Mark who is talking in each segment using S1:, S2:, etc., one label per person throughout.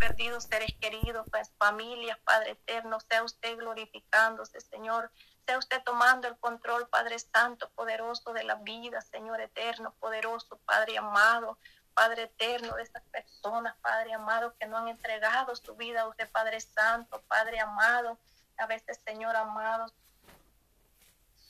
S1: perdido seres queridos, pues familias, Padre eterno, sea usted glorificándose, Señor. Sea usted tomando el control, Padre Santo, poderoso de la vida, Señor eterno, poderoso, Padre amado. Padre eterno, de estas personas, Padre amado, que no han entregado su vida a usted, Padre Santo, Padre amado. A veces, Señor amado,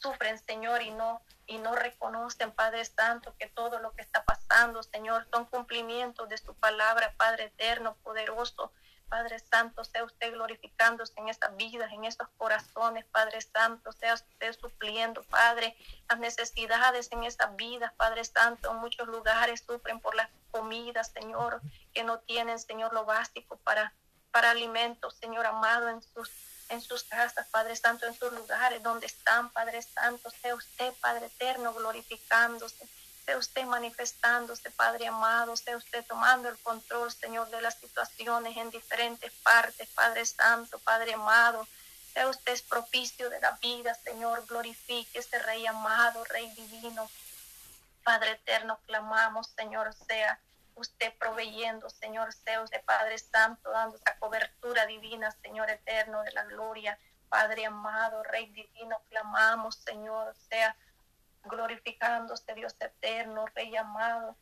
S1: sufren, Señor, y no, y no reconocen, Padre Santo, que todo lo que está pasando, Señor, son cumplimientos de su palabra, Padre eterno, poderoso. Padre Santo, sea usted glorificándose en estas vidas, en estos corazones, Padre Santo, sea usted supliendo, Padre, las necesidades en esas vidas, Padre Santo. En muchos lugares sufren por las comidas, Señor, que no tienen, Señor, lo básico para, para alimentos, Señor amado, en sus en sus casas, Padre Santo, en sus lugares donde están, Padre Santo, sea usted, Padre Eterno, glorificándose, sea usted manifestándose, Padre amado, sea usted tomando el control, Señor, de las situaciones en diferentes partes, Padre Santo, Padre amado, sea usted propicio de la vida, Señor, glorifique este Rey amado, Rey divino, Padre Eterno, clamamos, Señor, sea usted proveyendo, Señor, sea usted Padre Santo, dando esa cobertura divina, Señor eterno de la gloria, Padre amado, Rey divino, clamamos, Señor, sea glorificándose Dios eterno, Rey amado,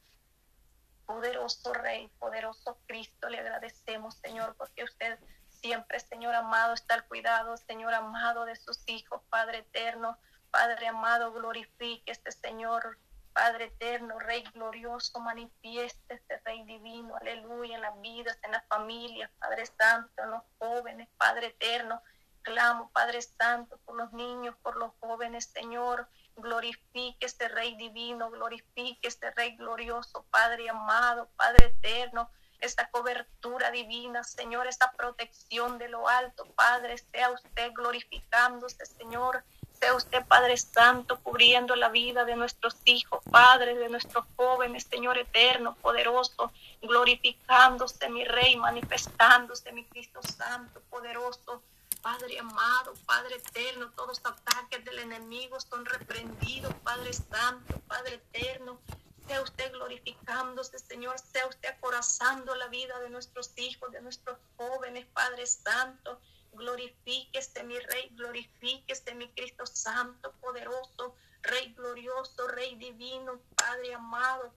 S1: poderoso Rey, poderoso Cristo, le agradecemos, Señor, porque usted siempre, Señor amado, está al cuidado, Señor amado, de sus hijos, Padre eterno, Padre amado, glorifique este Señor Padre eterno, Rey glorioso, manifieste este Rey divino, aleluya, en las vidas, en las familias, Padre Santo, en los jóvenes, Padre eterno. Clamo, Padre Santo, por los niños, por los jóvenes, Señor. Glorifique este Rey divino, glorifique este Rey glorioso, Padre amado, Padre eterno esta cobertura divina, Señor, esta protección de lo alto, Padre, sea usted glorificándose, Señor, sea usted, Padre Santo, cubriendo la vida de nuestros hijos, Padre, de nuestros jóvenes, Señor eterno, poderoso, glorificándose, mi Rey, manifestándose, mi Cristo Santo, poderoso. Padre amado, Padre eterno, todos los ataques del enemigo son reprendidos, Padre Santo, Padre eterno. Sea usted glorificándose, Señor, sea usted acorazando la vida de nuestros hijos, de nuestros jóvenes, Padre Santo glorifíquese mi Rey, glorifíquese mi Cristo Santo, poderoso, Rey glorioso, Rey divino, Padre amado.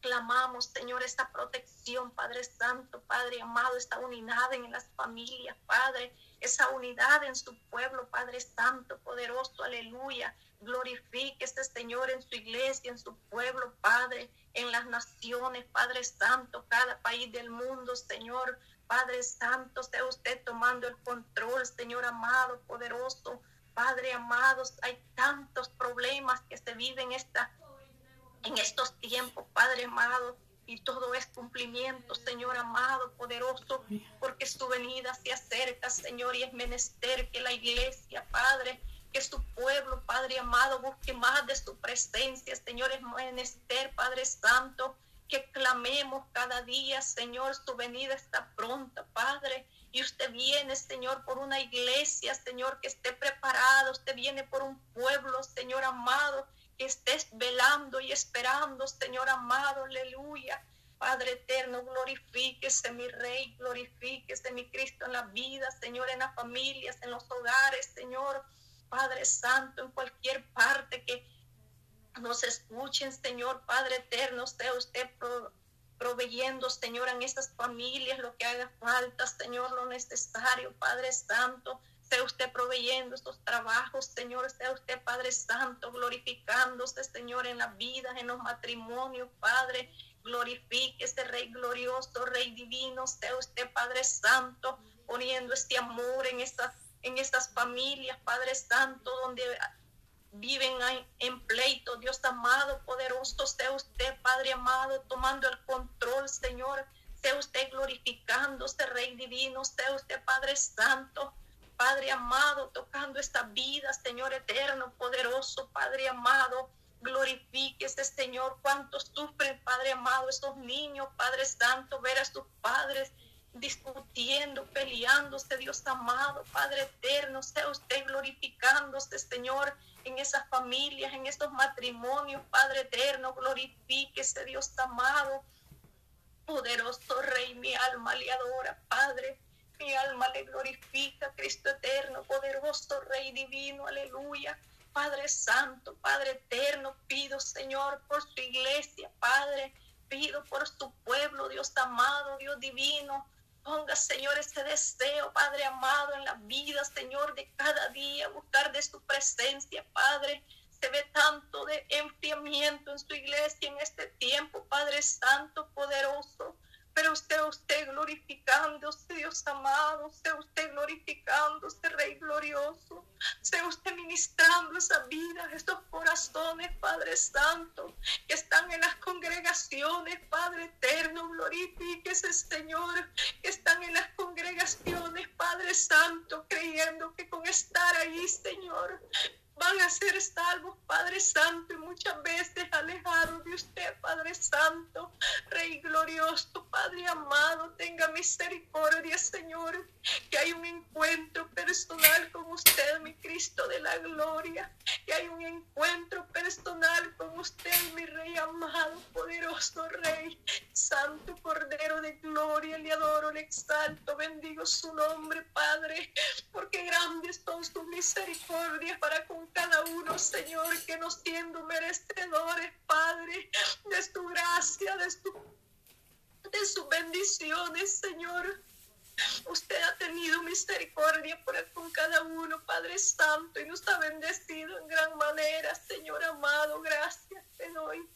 S1: Clamamos, Señor, esta protección, Padre Santo, Padre amado, esta unidad en las familias, Padre, esa unidad en su pueblo, Padre Santo, poderoso, aleluya. Glorifique este Señor en su iglesia, en su pueblo, Padre, en las naciones, Padre Santo, cada país del mundo, Señor. Padre Santo, sea usted tomando el control, Señor amado, poderoso. Padre amado, hay tantos problemas que se viven esta, en estos tiempos, Padre amado, y todo es cumplimiento, Señor amado, poderoso, porque su venida se acerca, Señor, y es menester que la iglesia, Padre, que su pueblo, Padre amado, busque más de su presencia, Señor, es menester, Padre Santo, que clamemos cada día, Señor, su venida está pronta, Padre. Y usted viene, Señor, por una iglesia, Señor, que esté preparado. Usted viene por un pueblo, Señor amado, que estés velando y esperando, Señor amado, aleluya. Padre eterno, glorifíquese mi Rey, glorifíquese mi Cristo en la vida, Señor, en las familias, en los hogares, Señor. Padre Santo, en cualquier parte que nos escuchen, Señor Padre eterno, sea usted proveyendo, Señor, en estas familias lo que haga falta, Señor, lo necesario, Padre Santo. Sea usted proveyendo estos trabajos, Señor. Sea usted, Padre Santo, glorificándose, Señor, en la vida, en los matrimonios, Padre. Glorifique este Rey glorioso, Rey divino. Sea usted, Padre Santo, poniendo este amor en estas, en estas familias, Padre Santo, donde viven en pleito. Dios amado, poderoso, sea usted, Padre amado, tomando el control, Señor. Sea usted glorificándose, Rey divino. Sea usted, Padre Santo. Padre amado, tocando esta vida, Señor eterno, poderoso, Padre amado. Glorifique este Señor. Cuántos sufren, Padre amado, estos niños, Padre Santo, ver a sus padres discutiendo, peleándose, Dios amado, Padre eterno, sea usted glorificándose, Señor, en esas familias, en estos matrimonios, Padre eterno, glorifíquese, Dios amado. Poderoso Rey, mi alma le adora, Padre. Mi alma le glorifica, Cristo eterno, poderoso Rey divino, aleluya. Padre Santo, Padre Eterno, pido, Señor, por su iglesia, Padre, pido por su pueblo, Dios amado, Dios divino. Ponga, Señor, ese deseo, Padre amado, en la vida, Señor, de cada día, buscar de su presencia, Padre. Se ve tanto de enfriamiento en su iglesia en este tiempo, Padre Santo, poderoso pero sea usted glorificándose, Dios amado, sea usted glorificándose, Rey glorioso, sea usted ministrando esa vida, estos corazones, Padre Santo, que están en las congregaciones, Padre eterno, glorifíquese, Señor, que están en las congregaciones, Padre Santo, creyendo que con estar ahí, Señor, van a ser salvos, Padre Santo, y muchas veces alejados de usted, Padre Santo, Rey glorioso, Padre amado, tenga misericordia, Señor, que hay un encuentro personal con usted, mi Cristo de la gloria, que hay un encuentro personal con usted, mi Rey amado, poderoso Rey, Santo Cordero de gloria, le adoro, le exalto, bendigo su nombre, Padre, porque grandes son sus misericordias para con cada uno, Señor, que nos siendo merecedores, Padre, de tu gracia, de, su, de sus bendiciones, Señor. Usted ha tenido misericordia por con cada uno, Padre Santo, y nos ha bendecido en gran manera, Señor amado. Gracias te doy.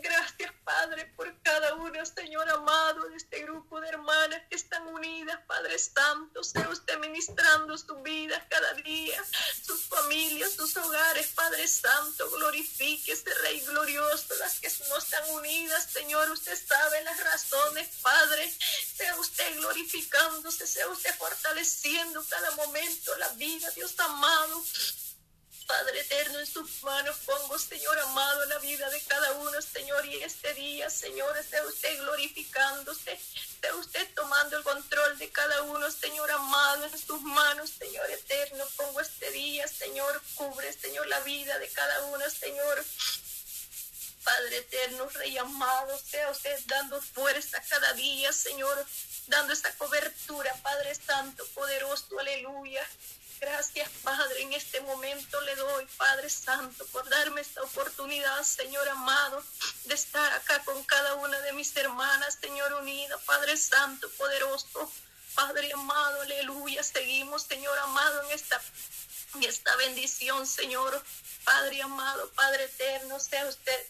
S1: Gracias, Padre, por cada una, Señor amado, de este grupo de hermanas que están unidas, Padre Santo. Sea usted ministrando sus vidas cada día, sus familias, sus hogares, Padre Santo. Glorifique ese Rey glorioso, las que no están unidas, Señor. Usted sabe las razones, Padre. Sea usted glorificándose, sea usted fortaleciendo cada momento la vida, Dios amado. Padre eterno, en sus manos pongo, Señor amado, la vida de cada uno, Señor, y este día, Señor, esté usted glorificándose, esté usted tomando el control de cada uno, Señor amado, en sus manos, Señor eterno, pongo este día, Señor, cubre, Señor, la vida de cada uno, Señor. Padre eterno, Rey amado, sea usted dando fuerza cada día, Señor, dando esta cobertura, Padre Santo, poderoso, aleluya. Gracias, Padre, en este momento le doy, Padre Santo, por darme esta oportunidad, Señor amado, de estar acá con cada una de mis hermanas, Señor unida, Padre Santo, poderoso, Padre amado, aleluya. Seguimos, Señor amado, en esta, en esta bendición, Señor, Padre amado, Padre eterno, sea usted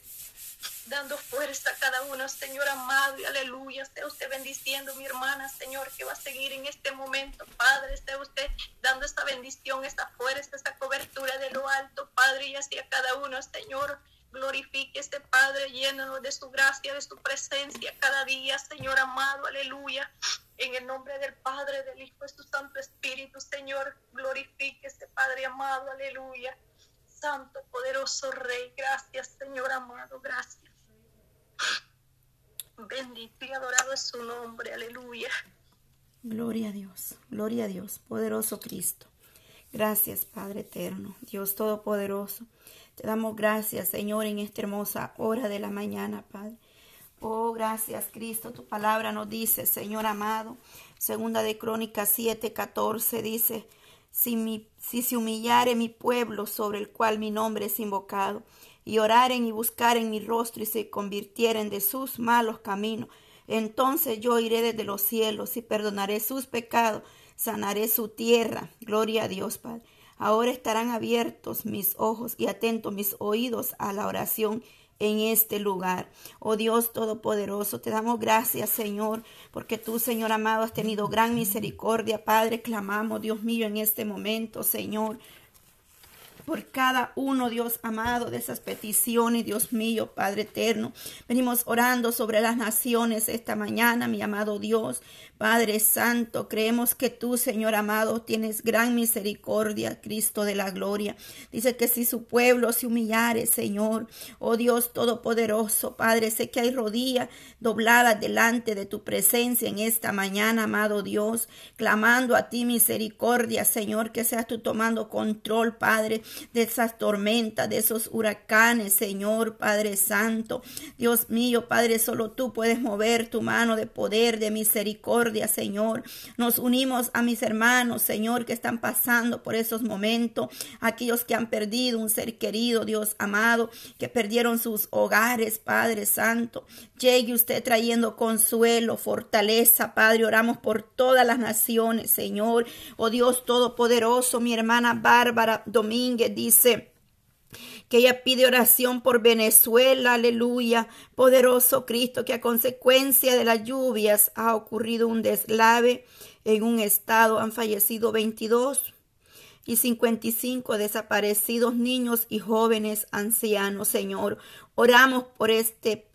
S1: dando fuerza a cada uno, Señor amado, y aleluya. Esté usted bendiciendo mi hermana, Señor, que va a seguir en este momento, Padre. Esté usted dando esta bendición, esta fuerza, esta cobertura de lo alto, Padre, y así a cada uno, Señor. Glorifique este Padre, llénanos de su gracia, de su presencia cada día, Señor amado, aleluya. En el nombre del Padre, del Hijo, de su Santo Espíritu, Señor, glorifique este Padre amado, aleluya. Santo, poderoso Rey, gracias, Señor amado, gracias. Bendito y adorado es su nombre, aleluya.
S2: Gloria a Dios, gloria a Dios, poderoso Cristo. Gracias, Padre eterno, Dios todopoderoso. Te damos gracias, Señor, en esta hermosa hora de la mañana, Padre. Oh, gracias, Cristo. Tu palabra nos dice, Señor amado, segunda de Crónicas 7, 14, dice, si, si se humillare mi pueblo sobre el cual mi nombre es invocado, y oraren y buscaren mi rostro y se convirtieren de sus malos caminos. Entonces yo iré desde los cielos y perdonaré sus pecados, sanaré su tierra. Gloria a Dios, Padre. Ahora estarán abiertos mis ojos y atentos mis oídos a la oración en este lugar. Oh Dios Todopoderoso, te damos gracias, Señor, porque tú, Señor amado, has tenido gran misericordia. Padre, clamamos, Dios mío, en este momento, Señor por cada uno, Dios amado, de esas peticiones, Dios mío, Padre eterno. Venimos orando sobre las naciones esta mañana, mi amado Dios. Padre Santo, creemos que tú, Señor amado, tienes gran misericordia, Cristo de la gloria. Dice que si su pueblo se humillare, Señor, oh Dios Todopoderoso, Padre, sé que hay rodillas dobladas delante de tu presencia en esta mañana, amado Dios, clamando a ti misericordia, Señor, que seas tú tomando control, Padre, de esas tormentas, de esos huracanes, Señor Padre Santo. Dios mío, Padre, solo tú puedes mover tu mano de poder, de misericordia, Señor. Nos unimos a mis hermanos, Señor, que están pasando por esos momentos, aquellos que han perdido un ser querido, Dios amado, que perdieron sus hogares, Padre Santo. Llegue usted trayendo consuelo, fortaleza, Padre. Oramos por todas las naciones, Señor. Oh Dios Todopoderoso, mi hermana Bárbara Domínguez dice, que ella pide oración por Venezuela, aleluya, poderoso Cristo, que a consecuencia de las lluvias ha ocurrido un deslave en un estado, han fallecido 22 y 55 desaparecidos niños y jóvenes ancianos, Señor. Oramos por este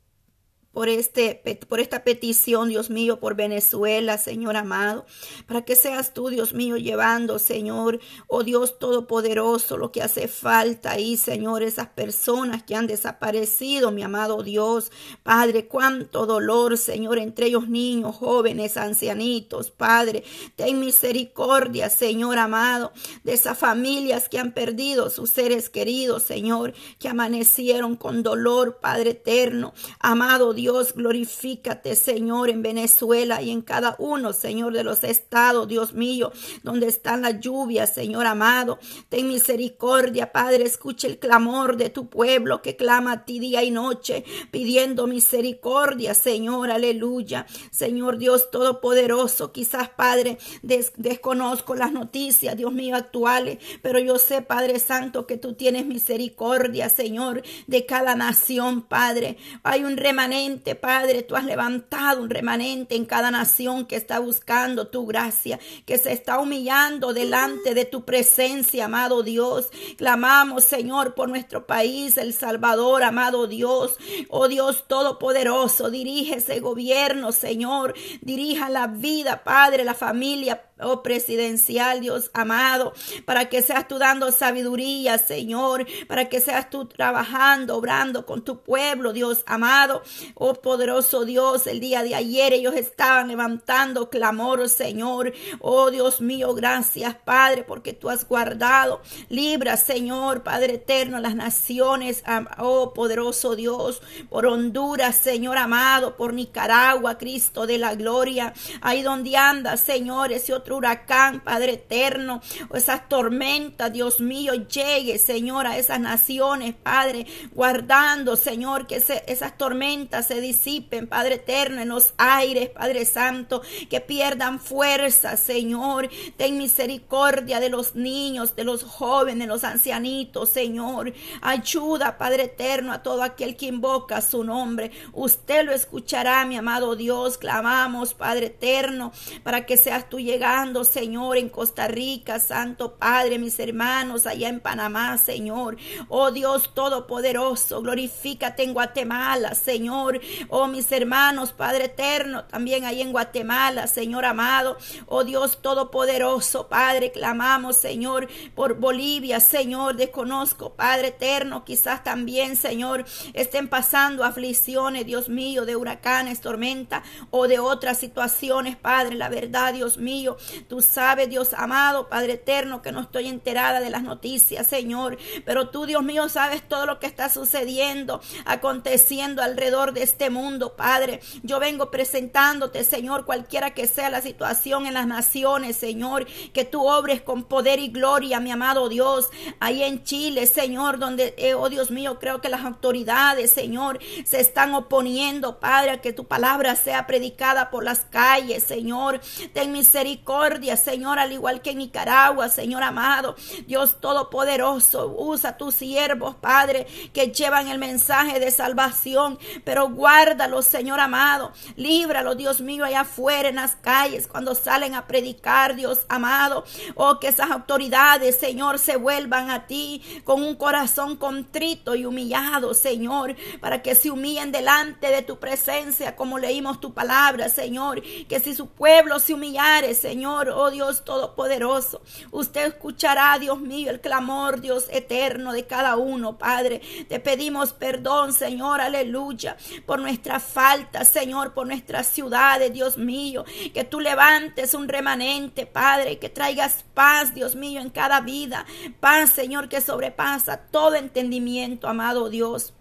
S2: por, este, por esta petición, Dios mío, por Venezuela, Señor amado, para que seas tú, Dios mío, llevando, Señor, oh Dios Todopoderoso, lo que hace falta ahí, Señor, esas personas que han desaparecido, mi amado Dios, Padre, cuánto dolor, Señor, entre ellos niños, jóvenes, ancianitos, Padre, ten misericordia, Señor amado, de esas familias que han perdido sus seres queridos, Señor, que amanecieron con dolor, Padre eterno, amado Dios, Dios, glorifícate, Señor, en Venezuela y en cada uno, Señor, de los estados, Dios mío, donde están las lluvias, Señor amado. Ten misericordia, Padre, escuche el clamor de tu pueblo que clama a ti día y noche, pidiendo misericordia, Señor, aleluya. Señor Dios Todopoderoso, quizás, Padre, desconozco las noticias, Dios mío, actuales, pero yo sé, Padre Santo, que tú tienes misericordia, Señor, de cada nación, Padre. Hay un remanente Padre, tú has levantado un remanente en cada nación que está buscando tu gracia, que se está humillando delante de tu presencia, amado Dios. Clamamos, Señor, por nuestro país, El Salvador, amado Dios. Oh Dios Todopoderoso, dirige ese gobierno, Señor. Dirija la vida, Padre, la familia, oh presidencial, Dios amado, para que seas tú dando sabiduría, Señor, para que seas tú trabajando, obrando con tu pueblo, Dios amado. Oh poderoso Dios, el día de ayer ellos estaban levantando clamor, Señor. Oh Dios mío, gracias, Padre, porque tú has guardado. Libra, Señor, Padre eterno, las naciones, oh poderoso Dios, por Honduras, Señor amado, por Nicaragua, Cristo de la gloria, ahí donde anda, Señor, ese otro huracán, Padre eterno, o esas tormentas, Dios mío, llegue, Señor, a esas naciones, Padre, guardando, Señor, que esas tormentas se disipen, Padre eterno, en los aires, Padre Santo, que pierdan fuerza, Señor, ten misericordia de los niños, de los jóvenes, de los ancianitos, Señor, ayuda, Padre eterno, a todo aquel que invoca su nombre, usted lo escuchará, mi amado Dios, clamamos, Padre eterno, para que seas tú llegando Señor, en Costa Rica, Santo Padre, mis hermanos, allá en Panamá, Señor. Oh Dios Todopoderoso, glorifícate en Guatemala, Señor. Oh mis hermanos, Padre Eterno, también ahí en Guatemala, Señor amado. Oh Dios Todopoderoso, Padre, clamamos, Señor, por Bolivia, Señor. Desconozco, Padre Eterno, quizás también, Señor, estén pasando aflicciones, Dios mío, de huracanes, tormenta o de otras situaciones, Padre. La verdad, Dios mío, Tú sabes, Dios amado, Padre eterno, que no estoy enterada de las noticias, Señor. Pero tú, Dios mío, sabes todo lo que está sucediendo, aconteciendo alrededor de este mundo, Padre. Yo vengo presentándote, Señor, cualquiera que sea la situación en las naciones, Señor, que tú obres con poder y gloria, mi amado Dios. Ahí en Chile, Señor, donde, eh, oh Dios mío, creo que las autoridades, Señor, se están oponiendo, Padre, a que tu palabra sea predicada por las calles, Señor. Ten misericordia Señor, al igual que en Nicaragua, Señor amado. Dios Todopoderoso, usa tus siervos, Padre, que llevan el mensaje de salvación, pero guárdalos, Señor amado. Líbralos, Dios mío, allá afuera en las calles, cuando salen a predicar, Dios amado. Oh, que esas autoridades, Señor, se vuelvan a ti con un corazón contrito y humillado, Señor, para que se humillen delante de tu presencia, como leímos tu palabra, Señor. Que si su pueblo se humillare, Señor, Señor, oh Dios Todopoderoso. Usted escuchará, Dios mío, el clamor, Dios eterno de cada uno, Padre. Te pedimos perdón, Señor, aleluya, por nuestra falta, Señor, por nuestras ciudades, Dios mío. Que tú levantes un remanente, Padre, que traigas paz, Dios mío, en cada vida. Paz, Señor, que sobrepasa todo entendimiento, amado Dios.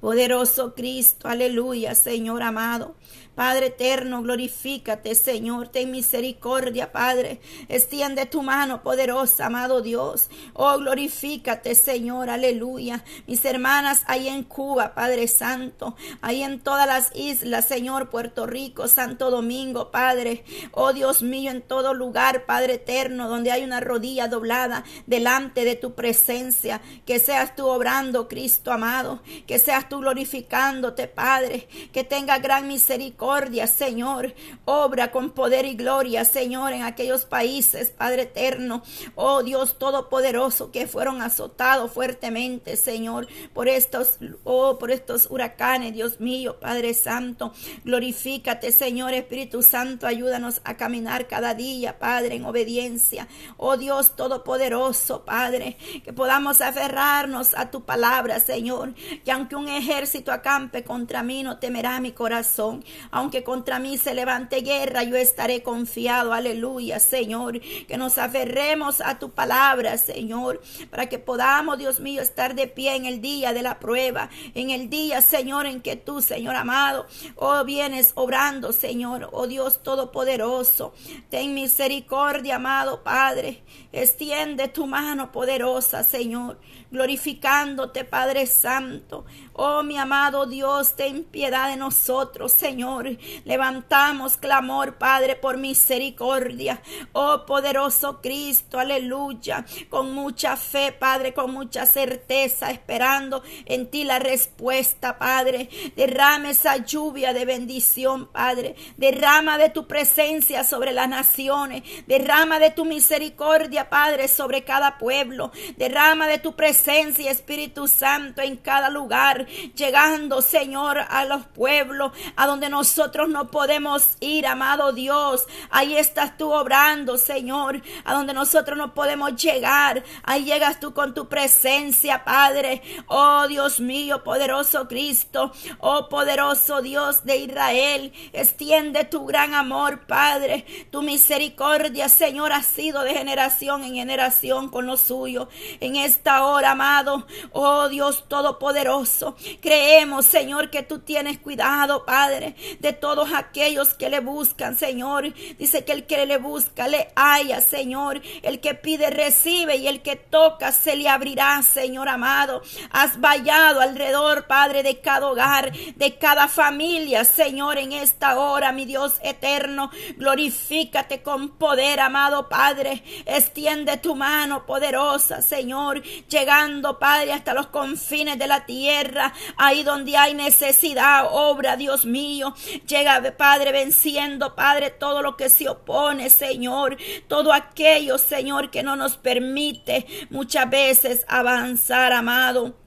S2: Poderoso Cristo, aleluya, Señor amado. Padre eterno, glorifícate, Señor, ten misericordia, Padre. Extiende tu mano poderosa, amado Dios. Oh, glorifícate, Señor, aleluya. Mis hermanas ahí en Cuba, Padre Santo, ahí en todas las islas, Señor, Puerto Rico, Santo Domingo, Padre. Oh, Dios mío, en todo lugar, Padre eterno, donde hay una rodilla doblada delante de tu presencia. Que seas tú obrando, Cristo amado. Que seas tú glorificándote, Padre. Que tenga gran misericordia Señor. Obra con poder y gloria, Señor, en aquellos países, Padre eterno. Oh Dios Todopoderoso, que fueron azotados fuertemente, Señor, por estos, oh, por estos huracanes, Dios mío, Padre Santo. Glorifícate, Señor Espíritu Santo. Ayúdanos a caminar cada día, Padre, en obediencia. Oh Dios Todopoderoso, Padre, que podamos aferrarnos a tu palabra, Señor. Que aunque un ejército acampe contra mí, no temerá mi corazón. Aunque contra mí se levante guerra, yo estaré confiado. Aleluya, Señor. Que nos aferremos a tu palabra, Señor, para que podamos, Dios mío, estar de pie en el día de la prueba, en el día, Señor, en que tú, Señor amado, oh, vienes obrando, Señor, oh Dios Todopoderoso. Ten misericordia, amado Padre. Extiende tu mano poderosa, Señor, glorificándote, Padre Santo. Oh, mi amado Dios, ten piedad de nosotros, Señor. Levantamos clamor, Padre, por misericordia. Oh, poderoso Cristo, aleluya. Con mucha fe, Padre, con mucha certeza, esperando en ti la respuesta, Padre. Derrame esa lluvia de bendición, Padre. Derrama de tu presencia sobre las naciones. Derrama de tu misericordia, Padre, sobre cada pueblo. Derrama de tu presencia, Espíritu Santo, en cada lugar llegando, Señor, a los pueblos, a donde nosotros no podemos ir, amado Dios. Ahí estás tú obrando, Señor, a donde nosotros no podemos llegar. Ahí llegas tú con tu presencia, Padre. Oh Dios mío, poderoso Cristo, oh poderoso Dios de Israel, extiende tu gran amor, Padre. Tu misericordia, Señor, ha sido de generación en generación con lo suyo. En esta hora, amado, oh Dios todopoderoso, Creemos, Señor, que tú tienes cuidado, Padre, de todos aquellos que le buscan, Señor. Dice que el que le busca le haya, Señor. El que pide recibe y el que toca se le abrirá, Señor amado. Has vallado alrededor, Padre, de cada hogar, de cada familia, Señor, en esta hora, mi Dios eterno. Glorifícate con poder, amado Padre. Extiende tu mano poderosa, Señor, llegando, Padre, hasta los confines de la tierra ahí donde hay necesidad, obra, Dios mío. Llega, Padre, venciendo, Padre, todo lo que se opone, Señor. Todo aquello, Señor, que no nos permite muchas veces avanzar, amado.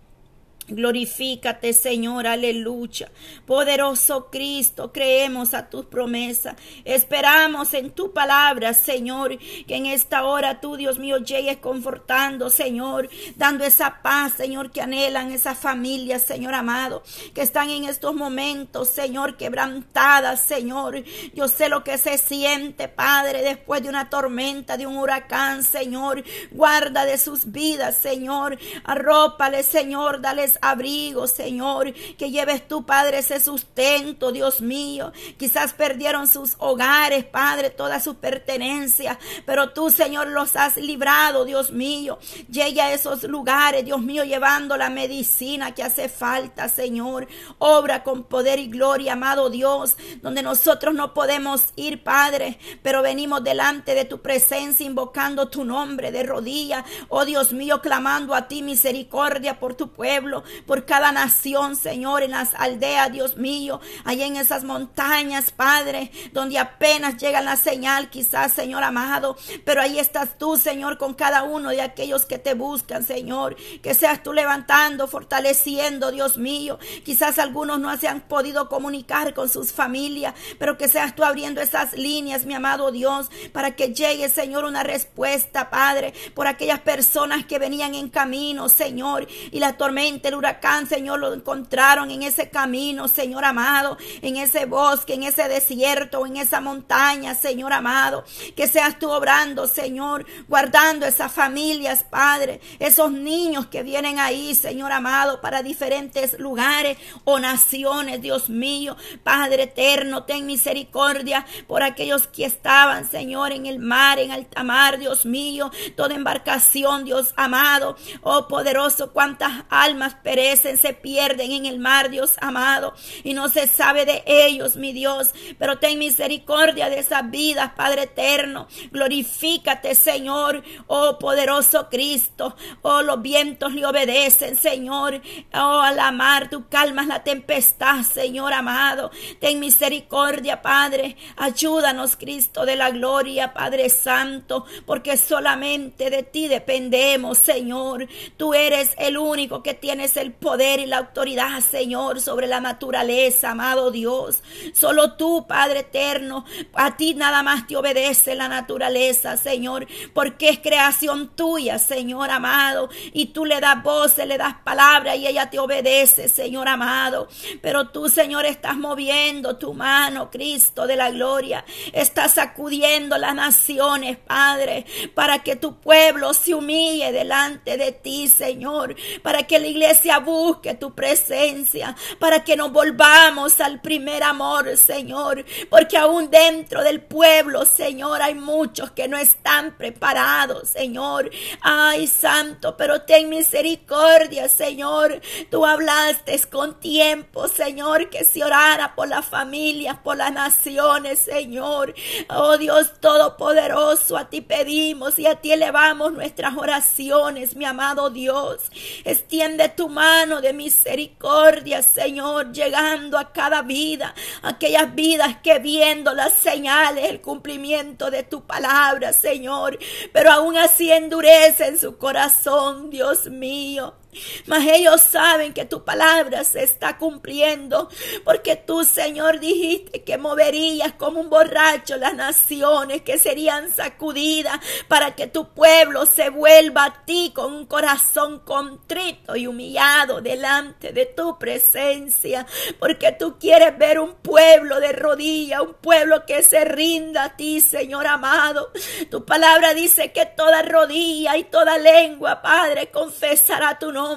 S2: Glorifícate, Señor, aleluya. Poderoso Cristo, creemos a tus promesas. Esperamos en tu palabra, Señor, que en esta hora tú, Dios mío, llegues confortando, Señor, dando esa paz, Señor, que anhelan esas familias, Señor amado, que están en estos momentos, Señor, quebrantadas, Señor. Yo sé lo que se siente, Padre, después de una tormenta, de un huracán, Señor. Guarda de sus vidas, Señor. Arrópale, Señor, dales abrigo, Señor, que lleves tú, Padre, ese sustento, Dios mío. Quizás perdieron sus hogares, Padre, toda su pertenencia, pero tú, Señor, los has librado, Dios mío. Llegue a esos lugares, Dios mío, llevando la medicina que hace falta, Señor. Obra con poder y gloria, amado Dios, donde nosotros no podemos ir, Padre, pero venimos delante de tu presencia, invocando tu nombre de rodillas, oh Dios mío, clamando a ti misericordia por tu pueblo, por cada nación, Señor, en las aldeas, Dios mío, allá en esas montañas, Padre, donde apenas llega la señal, quizás, Señor amado, pero ahí estás tú, Señor, con cada uno de aquellos que te buscan, Señor, que seas tú levantando, fortaleciendo, Dios mío, quizás algunos no se han podido comunicar con sus familias, pero que seas tú abriendo esas líneas, mi amado Dios, para que llegue, Señor, una respuesta, Padre, por aquellas personas que venían en camino, Señor, y la tormenta del huracán, Señor, lo encontraron en ese camino, Señor amado, en ese bosque, en ese desierto, en esa montaña, Señor amado. Que seas tú obrando, Señor, guardando esas familias, Padre, esos niños que vienen ahí, Señor amado, para diferentes lugares o naciones, Dios mío. Padre eterno, ten misericordia por aquellos que estaban, Señor, en el mar, en alta mar, Dios mío, toda embarcación, Dios amado. Oh poderoso, cuántas almas perecen, se pierden en el mar, Dios amado, y no se sabe de ellos, mi Dios. Pero ten misericordia de esas vidas, Padre eterno. Glorifícate, Señor, oh poderoso Cristo. Oh, los vientos le obedecen, Señor. Oh, a la mar, tú calmas la tempestad, Señor amado. Ten misericordia, Padre. Ayúdanos, Cristo de la gloria, Padre Santo, porque solamente de ti dependemos, Señor. Tú eres el único que el poder y la autoridad, Señor, sobre la naturaleza, amado Dios. Solo tú, Padre eterno, a ti nada más te obedece la naturaleza, Señor, porque es creación tuya, Señor amado, y tú le das voces, le das palabras y ella te obedece, Señor amado. Pero tú, Señor, estás moviendo tu mano, Cristo de la gloria, estás sacudiendo las naciones, Padre, para que tu pueblo se humille delante de ti, Señor, para que la iglesia busque tu presencia, para que nos volvamos al primer amor, Señor, porque aún dentro del pueblo, Señor, hay muchos que no están preparados, Señor. Ay, Santo, pero ten misericordia, Señor. Tú hablaste con tiempo, Señor, que se orara por las familias, por las naciones, Señor. Oh Dios Todopoderoso, a ti pedimos y a ti elevamos nuestras oraciones, mi amado Dios. Extiende tu mano de misericordia, Señor, llegando a cada vida, aquellas vidas que viendo las señales, el cumplimiento de tu palabra, Señor, pero aún así endurecen su corazón, Dios mío. Mas ellos saben que tu palabra se está cumpliendo, porque tú, Señor, dijiste que moverías como un borracho las naciones, que serían sacudidas para que tu pueblo se vuelva a ti con un corazón contrito y humillado delante de tu presencia, porque tú quieres ver un pueblo de rodillas, un pueblo que se rinda a ti, Señor amado. Tu palabra dice que toda rodilla y toda lengua, Padre, confesará tu nombre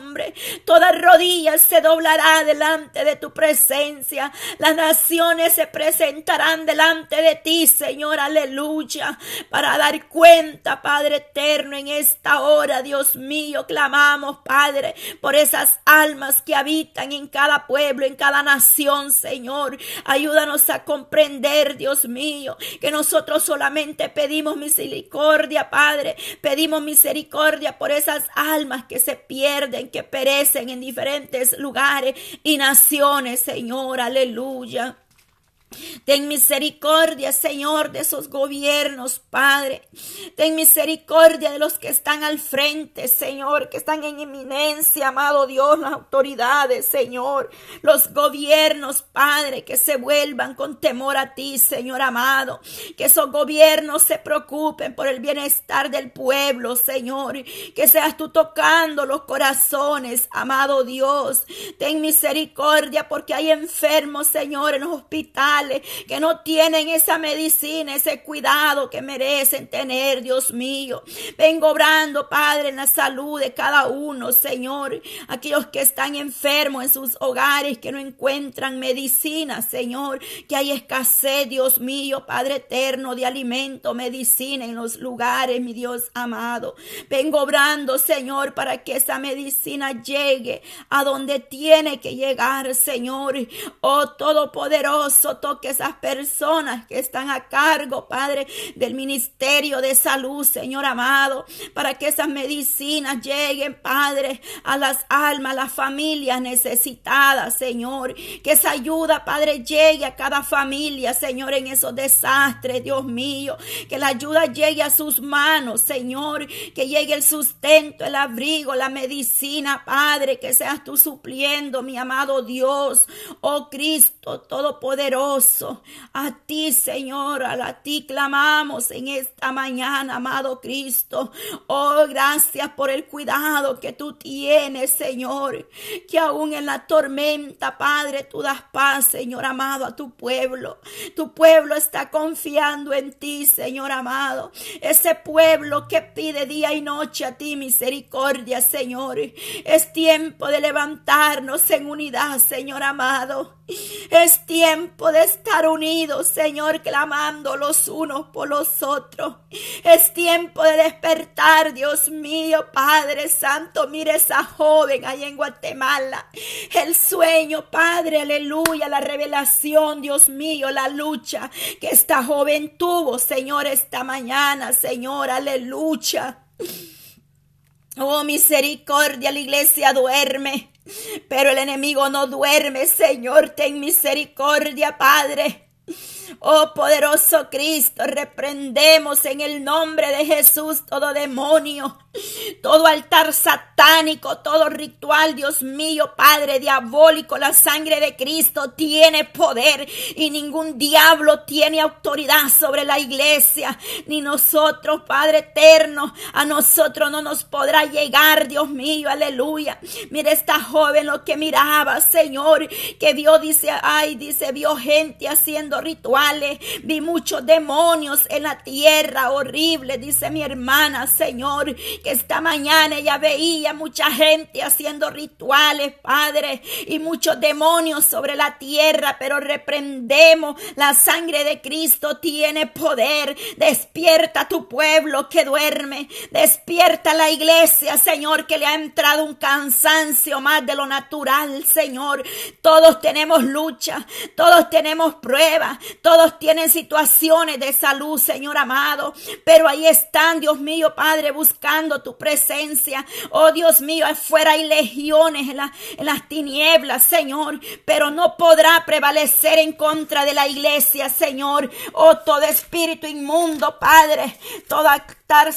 S2: Toda rodilla se doblará delante de tu presencia. Las naciones se presentarán delante de ti, Señor, aleluya, para dar cuenta, Padre eterno, en esta hora, Dios mío, clamamos, Padre, por esas almas que habitan en cada pueblo, en cada nación, Señor. Ayúdanos a comprender, Dios mío, que nosotros solamente pedimos misericordia, Padre. Pedimos misericordia por esas almas que se pierden que perecen en diferentes lugares y naciones, Señor, aleluya. Ten misericordia, Señor, de esos gobiernos, Padre. Ten misericordia de los que están al frente, Señor, que están en eminencia, amado Dios, las autoridades, Señor. Los gobiernos, Padre, que se vuelvan con temor a ti, Señor amado. Que esos gobiernos se preocupen por el bienestar del pueblo, Señor. Que seas tú tocando los corazones, amado Dios. Ten misericordia porque hay enfermos, Señor, en los hospitales que no tienen esa medicina, ese cuidado que merecen tener, Dios mío. Vengo obrando, Padre, en la salud de cada uno, Señor. Aquellos que están enfermos en sus hogares, que no encuentran medicina, Señor. Que hay escasez, Dios mío, Padre eterno, de alimento, medicina en los lugares, mi Dios amado. Vengo obrando, Señor, para que esa medicina llegue a donde tiene que llegar, Señor. Oh Todopoderoso, que esas personas que están a cargo, Padre, del Ministerio de Salud, Señor amado, para que esas medicinas lleguen, Padre, a las almas, a las familias necesitadas, Señor. Que esa ayuda, Padre, llegue a cada familia, Señor, en esos desastres, Dios mío. Que la ayuda llegue a sus manos, Señor. Que llegue el sustento, el abrigo, la medicina, Padre. Que seas tú supliendo, mi amado Dios. Oh Cristo Todopoderoso A ti, Señor, a ti clamamos en esta mañana, amado Cristo. Oh, gracias por el cuidado que tú tienes, Señor. Que aún en la tormenta, Padre, tú das paz, Señor amado, a tu pueblo. Tu pueblo está confiando en ti, Señor amado. Ese pueblo que pide día y noche a ti misericordia, Señor. Es tiempo de levantarnos en unidad, Señor amado. Es tiempo de estar unidos, Señor, clamando los unos por los otros. Es tiempo de despertar, Dios mío, Padre Santo. Mire esa joven ahí en Guatemala. El sueño, Padre, aleluya, la revelación, Dios mío, la lucha que esta joven tuvo, Señor, esta mañana, Señor, aleluya. Oh, misericordia, la iglesia duerme. Pero el enemigo no duerme, Señor, ten misericordia, Padre. Oh poderoso Cristo, reprendemos en el nombre de Jesús todo demonio, todo altar satánico, todo ritual, Dios mío, Padre diabólico, la sangre de Cristo tiene poder y ningún diablo tiene autoridad sobre la iglesia, ni nosotros, Padre eterno, a nosotros no nos podrá llegar, Dios mío, aleluya. Mira esta joven lo que miraba, Señor, que vio, dice, ay, dice, vio gente haciendo vi muchos demonios en la tierra, horrible, dice mi hermana, Señor, que esta mañana ella veía mucha gente haciendo rituales, Padre, y muchos demonios sobre la tierra, pero reprendemos la sangre de Cristo tiene poder. Despierta tu pueblo que duerme, despierta la iglesia, Señor, que le ha entrado un cansancio más de lo natural, Señor. Todos tenemos lucha, todos tenemos pruebas, todos tienen situaciones de salud, Señor amado, pero ahí están, Dios mío, Padre, buscando tu presencia. Oh Dios mío, afuera hay legiones en, las tinieblas, Señor, pero no podrá prevalecer en contra de la iglesia, Señor. Oh todo espíritu inmundo, Padre, todo altar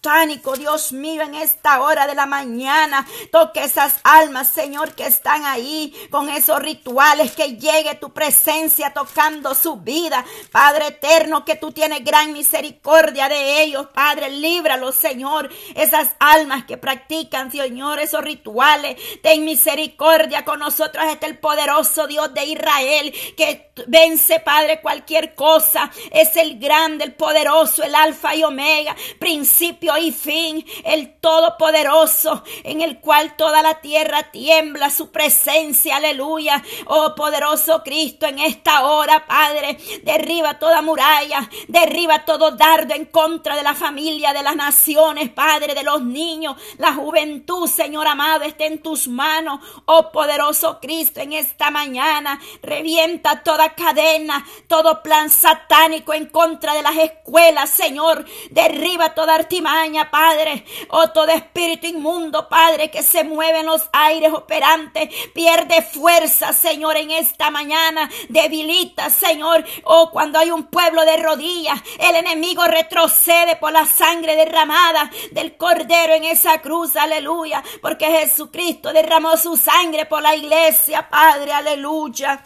S2: satánico Dios mío, en esta hora de la mañana. Toque esas almas, Señor, que están ahí con esos rituales, que llegue tu presencia tocando su vida. Padre eterno, que tú tienes gran misericordia de ellos, Padre, líbralos, Señor. Esas almas que practican, Señor, esos rituales. Ten misericordia con nosotros, este el poderoso Dios de Israel, que vence, Padre, cualquier cosa. Es el grande, el poderoso, el alfa y omega, principio y fin, el Todopoderoso, en el cual toda la tierra tiembla su presencia, aleluya. Oh poderoso Cristo, en esta hora, Padre, derriba toda muralla, derriba todo dardo en contra de la familia, de las naciones, Padre, de los niños, la juventud, Señor amado, esté en tus manos. Oh poderoso Cristo, en esta mañana, revienta toda cadena, todo plan satánico en contra de las escuelas, Señor, derriba toda artimaña Padre. Oh, todo espíritu inmundo, Padre, que se mueve en los aires operantes, pierde fuerza, Señor, en esta mañana. Debilita, Señor. Oh, cuando hay un pueblo de rodillas, el enemigo retrocede por la sangre derramada del Cordero en esa cruz. Aleluya. Porque Jesucristo derramó su sangre por la iglesia, Padre. Aleluya.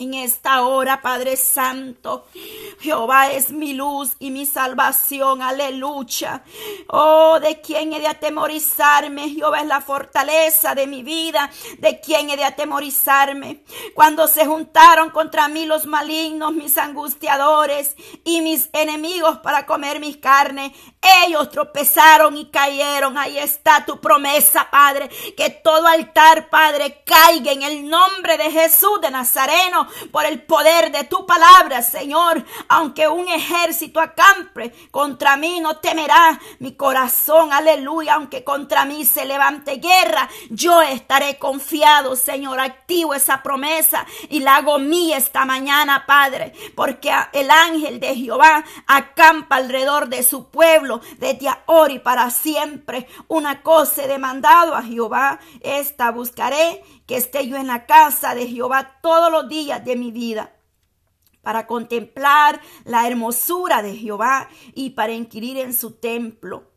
S2: En esta hora, Padre Santo, Jehová es mi luz y mi salvación, aleluya. Oh, de quién he de atemorizarme, Jehová es la fortaleza de mi vida, de quién he de atemorizarme. Cuando se juntaron contra mí los malignos, mis angustiadores y mis enemigos para comer mis carnes, ellos tropezaron y cayeron. Ahí está tu promesa, Padre, que todo altar, Padre, caiga en el nombre de Jesús de Nazareno por el poder de tu palabra, Señor. Aunque un ejército acampe contra mí, no temerá mi corazón, aleluya. Aunque contra mí se levante guerra, yo estaré confiado, Señor. Activo esa promesa y la hago mía esta mañana, Padre, porque el ángel de Jehová acampa alrededor de su pueblo desde ahora y para siempre. Una cosa he demandado a Jehová, esta buscaré que esté yo en la casa de Jehová todos los días de mi vida para contemplar la hermosura de Jehová y para inquirir en su templo.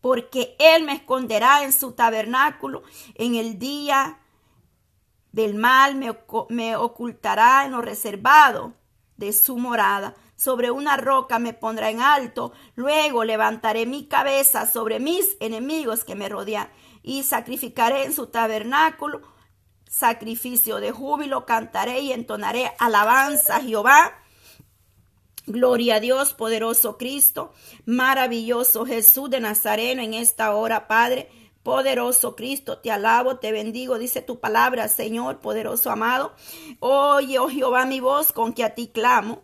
S2: Porque Él me esconderá en su tabernáculo en el día del mal me, me ocultará en lo reservado de su morada. Sobre una roca me pondrá en alto. Luego levantaré mi cabeza sobre mis enemigos que me rodean y sacrificaré en su tabernáculo sacrificio de júbilo. Cantaré y entonaré alabanza a Jehová. Gloria a Dios, poderoso Cristo, maravilloso Jesús de Nazareno en esta hora, Padre. Poderoso Cristo, te alabo, te bendigo, dice tu palabra, Señor, poderoso amado. Oye, oh Jehová, mi voz con que a ti clamo.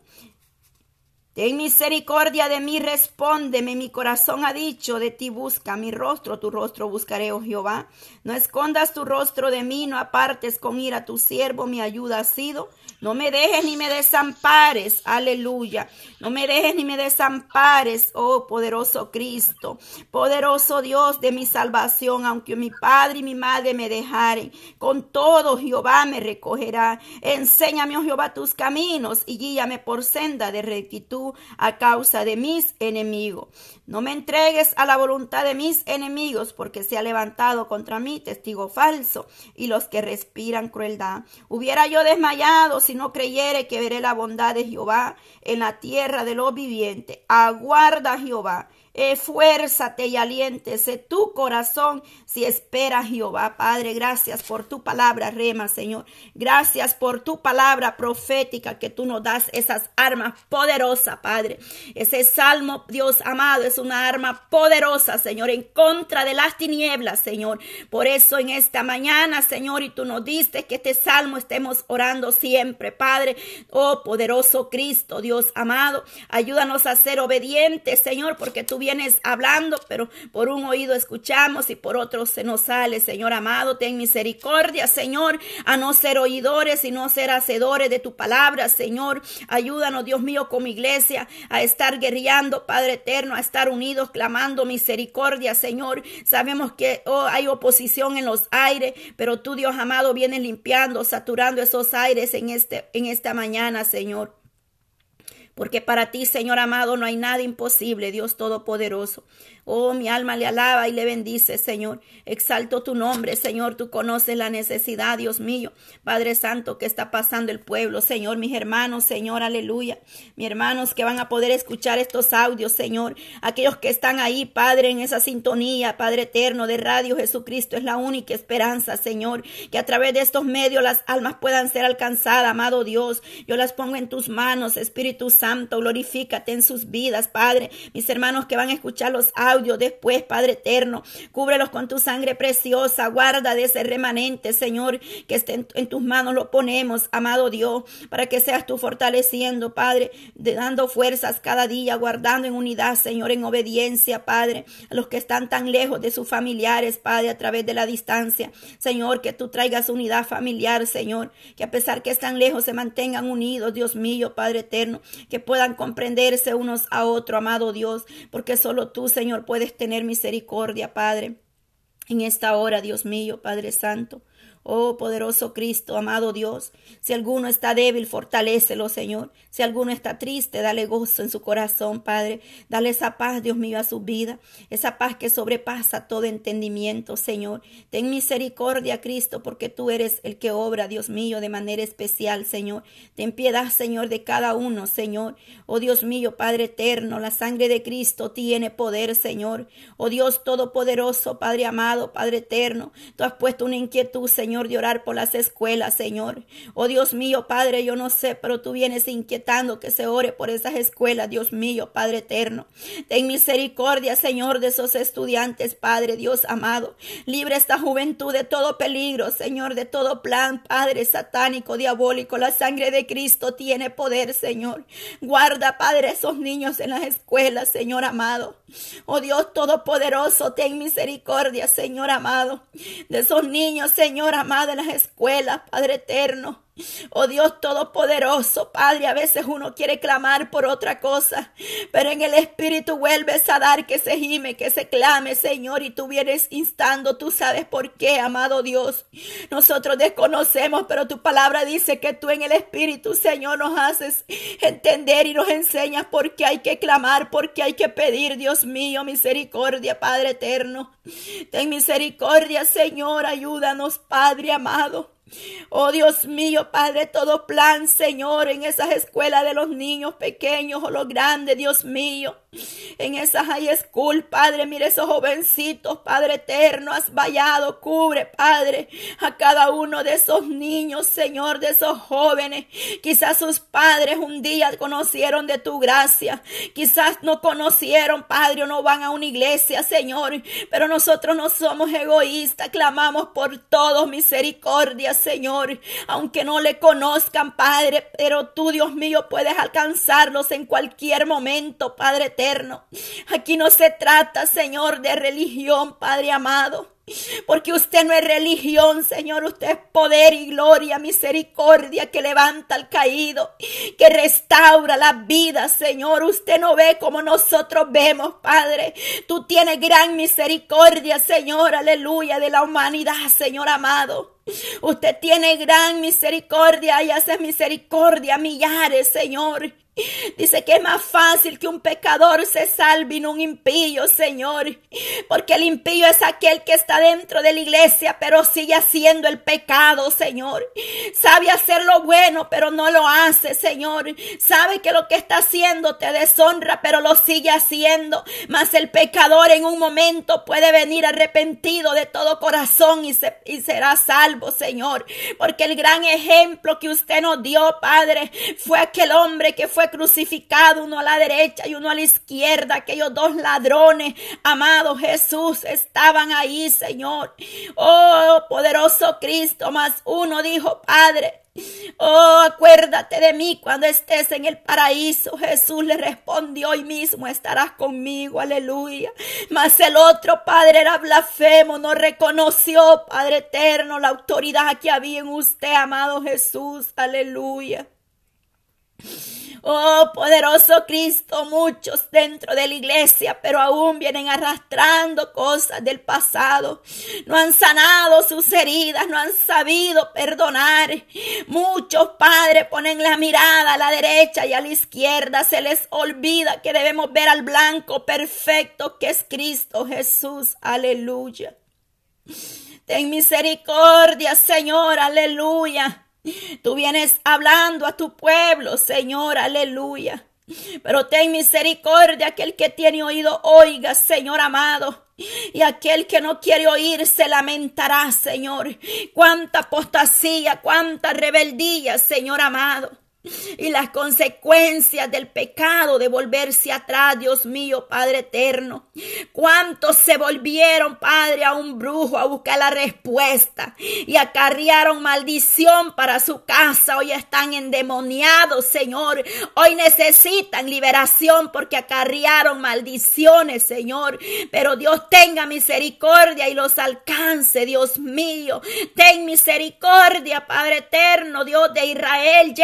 S2: Ten misericordia de mí, respóndeme. Mi corazón ha dicho, de ti busca mi rostro, tu rostro buscaré, oh Jehová. No escondas tu rostro de mí, no apartes con ira tu siervo, mi ayuda ha sido. No me dejes ni me desampares, aleluya. No me dejes ni me desampares, oh poderoso Cristo, poderoso Dios de mi salvación, aunque mi padre y mi madre me dejaren. Con todo Jehová me recogerá. Enséñame, oh Jehová, tus caminos y guíame por senda de rectitud a causa de mis enemigos. No me entregues a la voluntad de mis enemigos, porque se ha levantado contra mí testigo falso y los que respiran crueldad. Hubiera yo desmayado si no creyere que veré la bondad de Jehová en la tierra de los vivientes. Aguarda Jehová esfuérzate y aliéntese tu corazón si espera Jehová. Padre, gracias por tu palabra, rema, Señor. Gracias por tu palabra profética que tú nos das esas armas poderosas, Padre. Ese salmo, Dios amado, es una arma poderosa, Señor, en contra de las tinieblas, Señor. Por eso en esta mañana, Señor, y tú nos diste que este salmo estemos orando siempre, Padre. Oh, poderoso Cristo, Dios amado, ayúdanos a ser obedientes, Señor, porque tú vienes hablando, pero por un oído escuchamos y por otro se nos sale. Señor amado, ten misericordia, Señor, a no ser oidores y no ser hacedores de tu palabra, Señor. Ayúdanos, Dios mío, como iglesia, a estar guerreando, Padre eterno, a estar unidos, clamando misericordia, Señor. Sabemos que oh, hay oposición en los aires, pero tú, Dios amado, vienes limpiando, saturando esos aires en, este, en esta mañana, Señor porque para ti, Señor amado, no hay nada imposible, Dios Todopoderoso. Oh, mi alma le alaba y le bendice, Señor. Exalto tu nombre, Señor. Tú conoces la necesidad, Dios mío. Padre Santo, que está pasando el pueblo, Señor. Mis hermanos, Señor, aleluya. Mis hermanos que van a poder escuchar estos audios, Señor. Aquellos que están ahí, Padre, en esa sintonía, Padre eterno de Radio Jesucristo, es la única esperanza, Señor. Que a través de estos medios las almas puedan ser alcanzadas, amado Dios. Yo las pongo en tus manos, Espíritu Santo. Santo, glorifícate en sus vidas, Padre. Mis hermanos que van a escuchar los audios después, Padre eterno, cúbrelos con tu sangre preciosa, guarda de ese remanente, Señor, que esté en, tus manos lo ponemos, amado Dios, para que seas tú fortaleciendo, Padre, dando fuerzas cada día, guardando en unidad, Señor, en obediencia, Padre, a los que están tan lejos de sus familiares, Padre, a través de la distancia. Señor, que tú traigas unidad familiar, Señor, que a pesar que están lejos se mantengan unidos, Dios mío, Padre eterno, que puedan comprenderse unos a otro, amado Dios, porque solo tú, Señor, puedes tener misericordia, Padre. En esta hora, Dios mío, Padre Santo, Oh poderoso Cristo, amado Dios, si alguno está débil, fortalécelo, Señor. Si alguno está triste, dale gozo en su corazón, Padre. Dale esa paz, Dios mío, a su vida. Esa paz que sobrepasa todo entendimiento, Señor. Ten misericordia, Cristo, porque tú eres el que obra, Dios mío, de manera especial, Señor. Ten piedad, Señor, de cada uno, Señor. Oh Dios mío, Padre eterno, la sangre de Cristo tiene poder, Señor. Oh Dios todopoderoso, Padre amado, Padre eterno. Tú has puesto una inquietud, Señor Señor, de orar por las escuelas, Señor. Oh Dios mío, Padre, yo no sé, pero tú vienes inquietando que se ore por esas escuelas, Dios mío, Padre eterno. Ten misericordia, Señor, de esos estudiantes, Padre, Dios amado. Libre esta juventud de todo peligro, Señor, de todo plan, Padre satánico, diabólico. La sangre de Cristo tiene poder, Señor. Guarda, Padre, esos niños en las escuelas, Señor amado. Oh Dios Todopoderoso, ten misericordia, Señor amado, de esos niños, Señor amado, en las escuelas, Padre eterno. Oh Dios Todopoderoso, Padre, a veces uno quiere clamar por otra cosa, pero en el Espíritu vuelves a dar que se gime, que se clame, Señor, y tú vienes instando, tú sabes por qué, amado Dios. Nosotros desconocemos, pero tu palabra dice que tú en el Espíritu, Señor, nos haces entender y nos enseñas por qué hay que clamar, por qué hay que pedir, Dios mío, misericordia, Padre eterno. Ten misericordia, Señor, ayúdanos, Padre amado. Oh Dios mío, Padre, todo plan, Señor, en esas escuelas de los niños pequeños o los grandes, Dios mío. En esa high school, Padre, mire esos jovencitos, Padre eterno, has vallado, cubre, Padre, a cada uno de esos niños, Señor, de esos jóvenes. Quizás sus padres un día conocieron de tu gracia, quizás no conocieron, Padre, o no van a una iglesia, Señor, pero nosotros no somos egoístas, clamamos por todos misericordia, Señor, aunque no le conozcan, Padre, pero tú, Dios mío, puedes alcanzarlos en cualquier momento, Padre eterno. Aquí no se trata, Señor, de religión, Padre amado. Porque usted no es religión, Señor, usted es poder y gloria, misericordia que levanta al caído, que restaura la vida, Señor. Usted no ve como nosotros vemos, Padre. Tú tienes gran misericordia, Señor, aleluya, de la humanidad, Señor amado. Usted tiene gran misericordia y hace misericordia a millares, Señor. Dice que es más fácil que un pecador se salve no un impío, Señor. Porque el impío es aquel que está dentro de la iglesia, pero sigue haciendo el pecado, Señor. Sabe hacer lo bueno, pero no lo hace, Señor. Sabe que lo que está haciendo te deshonra, pero lo sigue haciendo. Mas el pecador en un momento puede venir arrepentido de todo corazón y, y será salvo, Señor. Porque el gran ejemplo que usted nos dio, Padre, fue aquel hombre que fue crucificado, uno a la derecha y uno a la izquierda. Aquellos dos ladrones, amado Jesús, estaban ahí, Señor. Oh, poderoso Cristo, más uno dijo, Padre, Oh, acuérdate de mí cuando estés en el paraíso. Jesús le respondió hoy mismo estarás conmigo, aleluya. Mas el otro padre era blasfemo, no reconoció, Padre eterno, la autoridad que había en usted, amado Jesús, aleluya. Oh, poderoso Cristo, muchos dentro de la iglesia, pero aún vienen arrastrando cosas del pasado. No han sanado sus heridas, no han sabido perdonar. Muchos padres ponen la mirada a la derecha y a la izquierda. Se les olvida que debemos ver al blanco perfecto que es Cristo Jesús. Aleluya. Ten misericordia, Señor. Aleluya. Tú vienes hablando a tu pueblo, Señor, aleluya. Pero ten misericordia, aquel que tiene oído, oiga, Señor amado. Y aquel que no quiere oír se lamentará, Señor. Cuánta apostasía, cuánta rebeldía, Señor amado y las consecuencias del pecado de volverse atrás, Dios mío, Padre eterno. ¿Cuántos se volvieron, Padre, a un brujo a buscar la respuesta y acarrearon maldición para su casa? Hoy están endemoniados, Señor. Hoy necesitan liberación porque acarrearon maldiciones, Señor. Pero Dios tenga misericordia y los alcance, Dios mío. Ten misericordia, Padre eterno, Dios de Israel.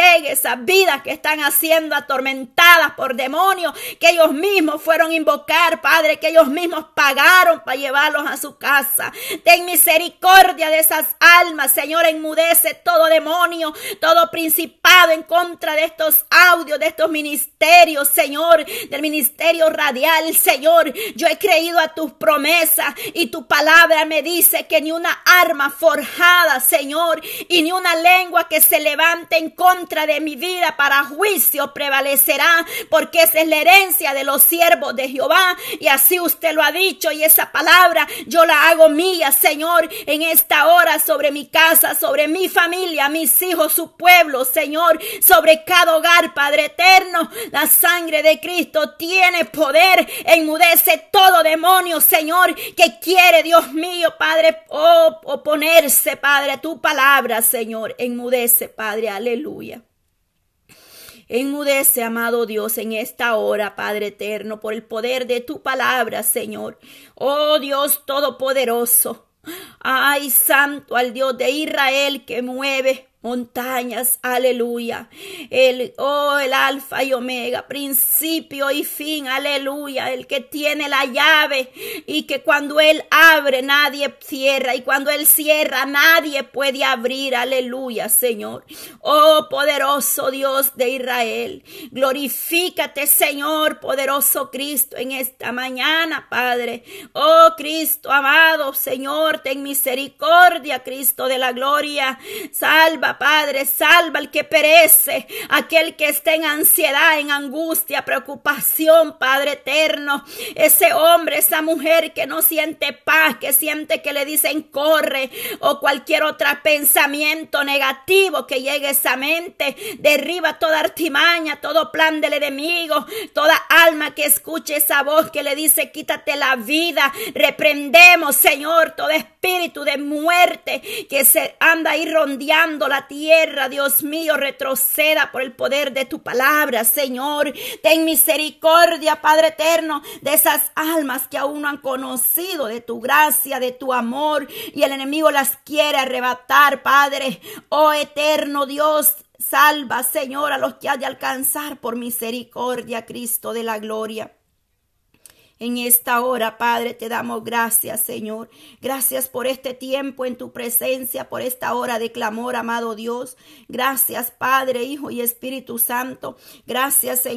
S2: Vidas que están haciendo atormentadas por demonios, que ellos mismos fueron invocar, Padre, que ellos mismos pagaron para llevarlos a su casa. Ten misericordia de esas almas, Señor, enmudece todo demonio, todo principado en contra de estos audios, de estos ministerios, Señor, del ministerio radial, Señor. Yo he creído a tus promesas y tu palabra me dice que ni una arma forjada, Señor, y ni una lengua que se levante en contra de mi vida para juicio prevalecerá, porque esa es la herencia de los siervos de Jehová. Y así usted lo ha dicho y esa palabra yo la hago mía, Señor, en esta hora sobre mi casa, sobre mi familia, mis hijos, su pueblo, Señor, sobre cada hogar, Padre eterno. La sangre de Cristo tiene poder, enmudece todo demonio, Señor, que quiere, Dios mío, Padre, oh, oponerse, Padre, a tu palabra, Señor, enmudece, Padre, aleluya. Enmudece, amado Dios, en esta hora, Padre eterno, por el poder de tu palabra, Señor. Oh Dios Todopoderoso. Ay, santo al Dios de Israel que mueve montañas, aleluya. El, oh, el alfa y omega, principio y fin, aleluya. El que tiene la llave y que cuando él abre nadie cierra y cuando él cierra nadie puede abrir, aleluya, Señor. Oh, poderoso Dios de Israel, glorifícate, Señor, poderoso Cristo, en esta mañana, Padre. Oh, Cristo amado, Señor, ten misericordia, Cristo de la gloria. Salva Padre, salva al que perece, aquel que está en ansiedad, en angustia, preocupación, Padre eterno. Ese hombre, esa mujer que no siente paz, que siente que le dicen corre o cualquier otro pensamiento negativo que llegue a esa mente. Derriba toda artimaña, todo plan del enemigo, toda alma que escuche esa voz que le dice quítate la vida. Reprendemos, Señor, todo espíritu de muerte que se anda ahí rondeando tierra, Dios mío, retroceda por el poder de tu palabra, Señor. Ten misericordia, Padre eterno, de esas almas que aún no han conocido de tu gracia, de tu amor, y el enemigo las quiere arrebatar, Padre. Oh eterno Dios, salva, Señor, a los que hay de alcanzar por misericordia, Cristo de la gloria. En esta hora, Padre, te damos gracias, Señor. Gracias por este tiempo en tu presencia, por esta hora de clamor, amado Dios. Gracias, Padre, Hijo y Espíritu Santo. Gracias, Señor.